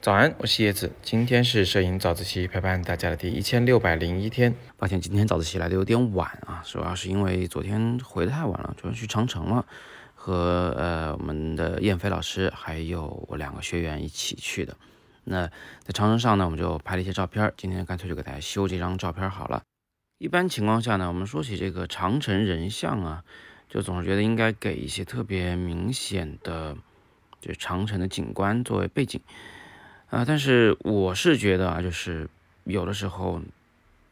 早安，我是叶子。今天是摄影早自习陪伴大家的第一千六百零一天。抱歉，今天早自习来的有点晚啊，主要是因为昨天回的太晚了，昨天去长城了，和呃我们的燕飞老师还有我两个学员一起去的。那在长城上呢，我们就拍了一些照片。今天干脆就给大家修这张照片好了。一般情况下呢，我们说起这个长城人像啊，就总是觉得应该给一些特别明显的，就是长城的景观作为背景。啊，但是我是觉得啊，就是有的时候，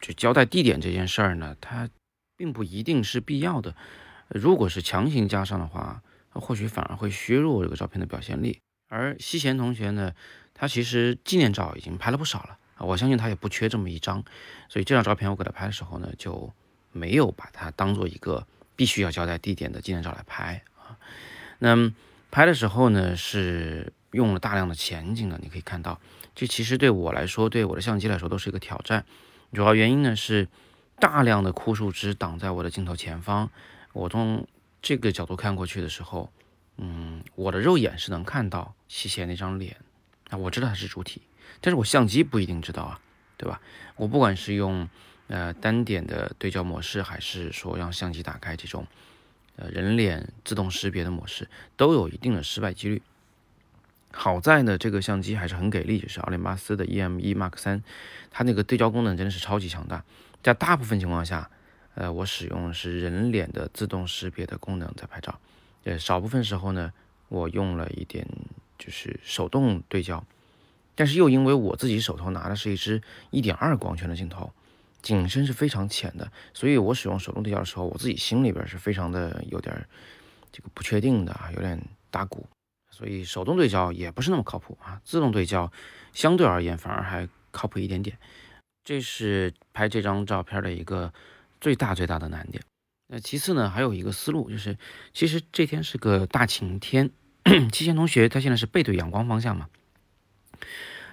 就交代地点这件事儿呢，它并不一定是必要的。如果是强行加上的话，或许反而会削弱这个照片的表现力。而西贤同学呢，他其实纪念照已经拍了不少了啊，我相信他也不缺这么一张，所以这张照片我给他拍的时候呢，就没有把它当做一个必须要交代地点的纪念照来拍啊。那拍的时候呢，是。用了大量的前景的，你可以看到，这其实对我来说，对我的相机来说都是一个挑战。主要原因呢是大量的枯树枝挡在我的镜头前方，我从这个角度看过去的时候，嗯，我的肉眼是能看到西贤那张脸，啊，我知道他是主体，但是我相机不一定知道啊，对吧？我不管是用呃单点的对焦模式，还是说让相机打开这种呃人脸自动识别的模式，都有一定的失败几率。好在呢，这个相机还是很给力，就是奥林巴斯的 EM1 Mark 三，它那个对焦功能真的是超级强大。在大部分情况下，呃，我使用的是人脸的自动识别的功能在拍照。呃，少部分时候呢，我用了一点就是手动对焦。但是又因为我自己手头拿的是一支1.2光圈的镜头，景深是非常浅的，所以我使用手动对焦的时候，我自己心里边是非常的有点这个不确定的啊，有点打鼓。所以手动对焦也不是那么靠谱啊，自动对焦相对而言反而还靠谱一点点。这是拍这张照片的一个最大最大的难点。那其次呢，还有一个思路就是，其实这天是个大晴天，七贤同学他现在是背对阳光方向嘛。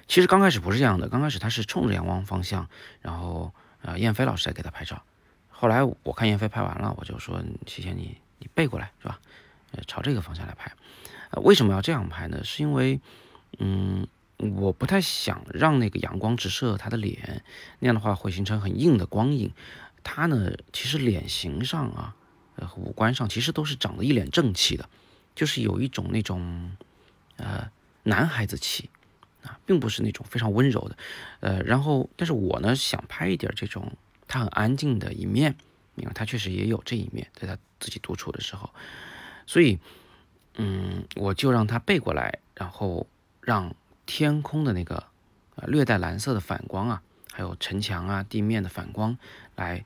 其实刚开始不是这样的，刚开始他是冲着阳光方向，然后呃燕飞老师在给他拍照。后来我看燕飞拍完了，我就说七贤你你背过来是吧？呃朝这个方向来拍。为什么要这样拍呢？是因为，嗯，我不太想让那个阳光直射他的脸，那样的话会形成很硬的光影。他呢，其实脸型上啊，呃，五官上其实都是长得一脸正气的，就是有一种那种，呃，男孩子气，并不是那种非常温柔的。呃，然后，但是我呢，想拍一点这种他很安静的一面，因为他确实也有这一面，在他自己独处的时候，所以。嗯，我就让他背过来，然后让天空的那个略带蓝色的反光啊，还有城墙啊地面的反光，来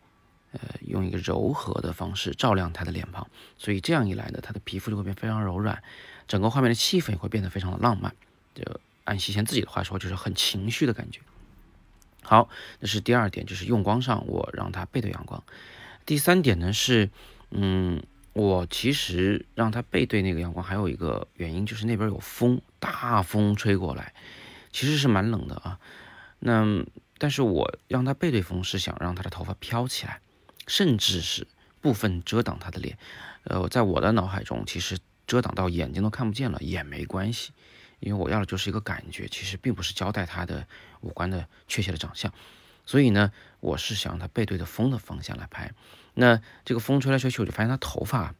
呃用一个柔和的方式照亮他的脸庞，所以这样一来呢，他的皮肤就会变非常柔软，整个画面的气氛也会变得非常的浪漫。就按西贤自己的话说，就是很情绪的感觉。好，那是第二点，就是用光上我让它背对阳光。第三点呢是，嗯。我其实让它背对那个阳光，还有一个原因就是那边有风，大风吹过来，其实是蛮冷的啊。那但是我让它背对风，是想让他的头发飘起来，甚至是部分遮挡他的脸。呃，在我的脑海中，其实遮挡到眼睛都看不见了也没关系，因为我要的就是一个感觉，其实并不是交代他的五官的确切的长相。所以呢，我是想让他背对着风的方向来拍。那这个风吹来吹去，我就发现他头发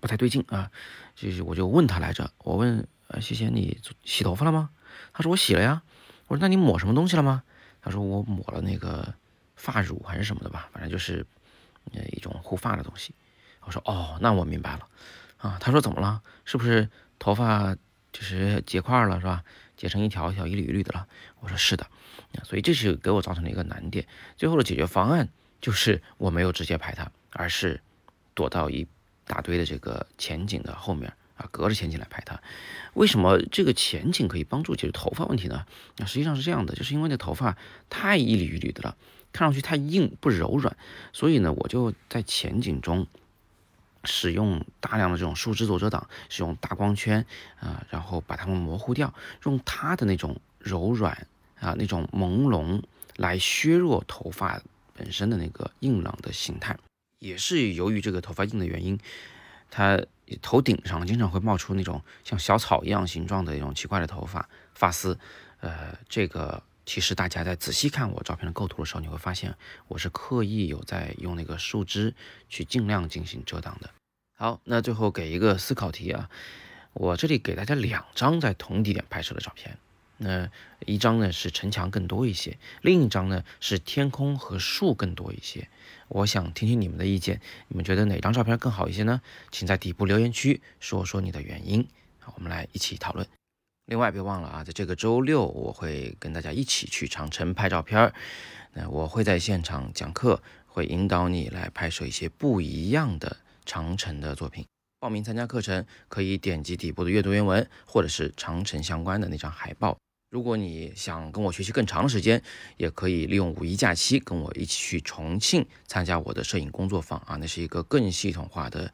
不太对劲啊，就是我就问他来着，我问呃，谢谢你洗头发了吗？他说我洗了呀。我说那你抹什么东西了吗？他说我抹了那个发乳还是什么的吧，反正就是呃一种护发的东西。我说哦，那我明白了啊。他说怎么了？是不是头发就是结块了是吧？结成一条一条一缕一缕的了？我说是的。所以这是给我造成了一个难点。最后的解决方案。就是我没有直接拍它，而是躲到一大堆的这个前景的后面啊，隔着前景来拍它。为什么这个前景可以帮助解决头发问题呢？那实际上是这样的，就是因为那头发太一缕一缕的了，看上去太硬不柔软，所以呢，我就在前景中使用大量的这种树枝做遮挡，使用大光圈啊，然后把它们模糊掉，用它的那种柔软啊那种朦胧来削弱头发。本身的那个硬朗的形态，也是由于这个头发硬的原因，它头顶上经常会冒出那种像小草一样形状的一种奇怪的头发发丝，呃，这个其实大家在仔细看我照片的构图的时候，你会发现我是刻意有在用那个树枝去尽量进行遮挡的。好，那最后给一个思考题啊，我这里给大家两张在同地点拍摄的照片。那一张呢是城墙更多一些，另一张呢是天空和树更多一些。我想听听你们的意见，你们觉得哪张照片更好一些呢？请在底部留言区说说你的原因。好，我们来一起讨论。另外别忘了啊，在这个周六我会跟大家一起去长城拍照片儿。那我会在现场讲课，会引导你来拍摄一些不一样的长城的作品。报名参加课程可以点击底部的阅读原文，或者是长城相关的那张海报。如果你想跟我学习更长的时间，也可以利用五一假期跟我一起去重庆参加我的摄影工作坊啊，那是一个更系统化的，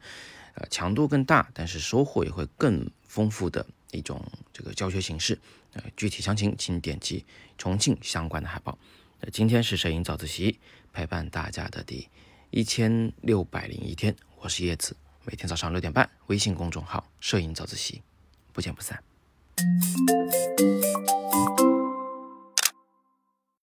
呃，强度更大，但是收获也会更丰富的一种这个教学形式。呃，具体详情请点击重庆相关的海报。呃，今天是摄影早自习陪伴大家的第一千六百零一天，我是叶子，每天早上六点半，微信公众号“摄影早自习”，不见不散。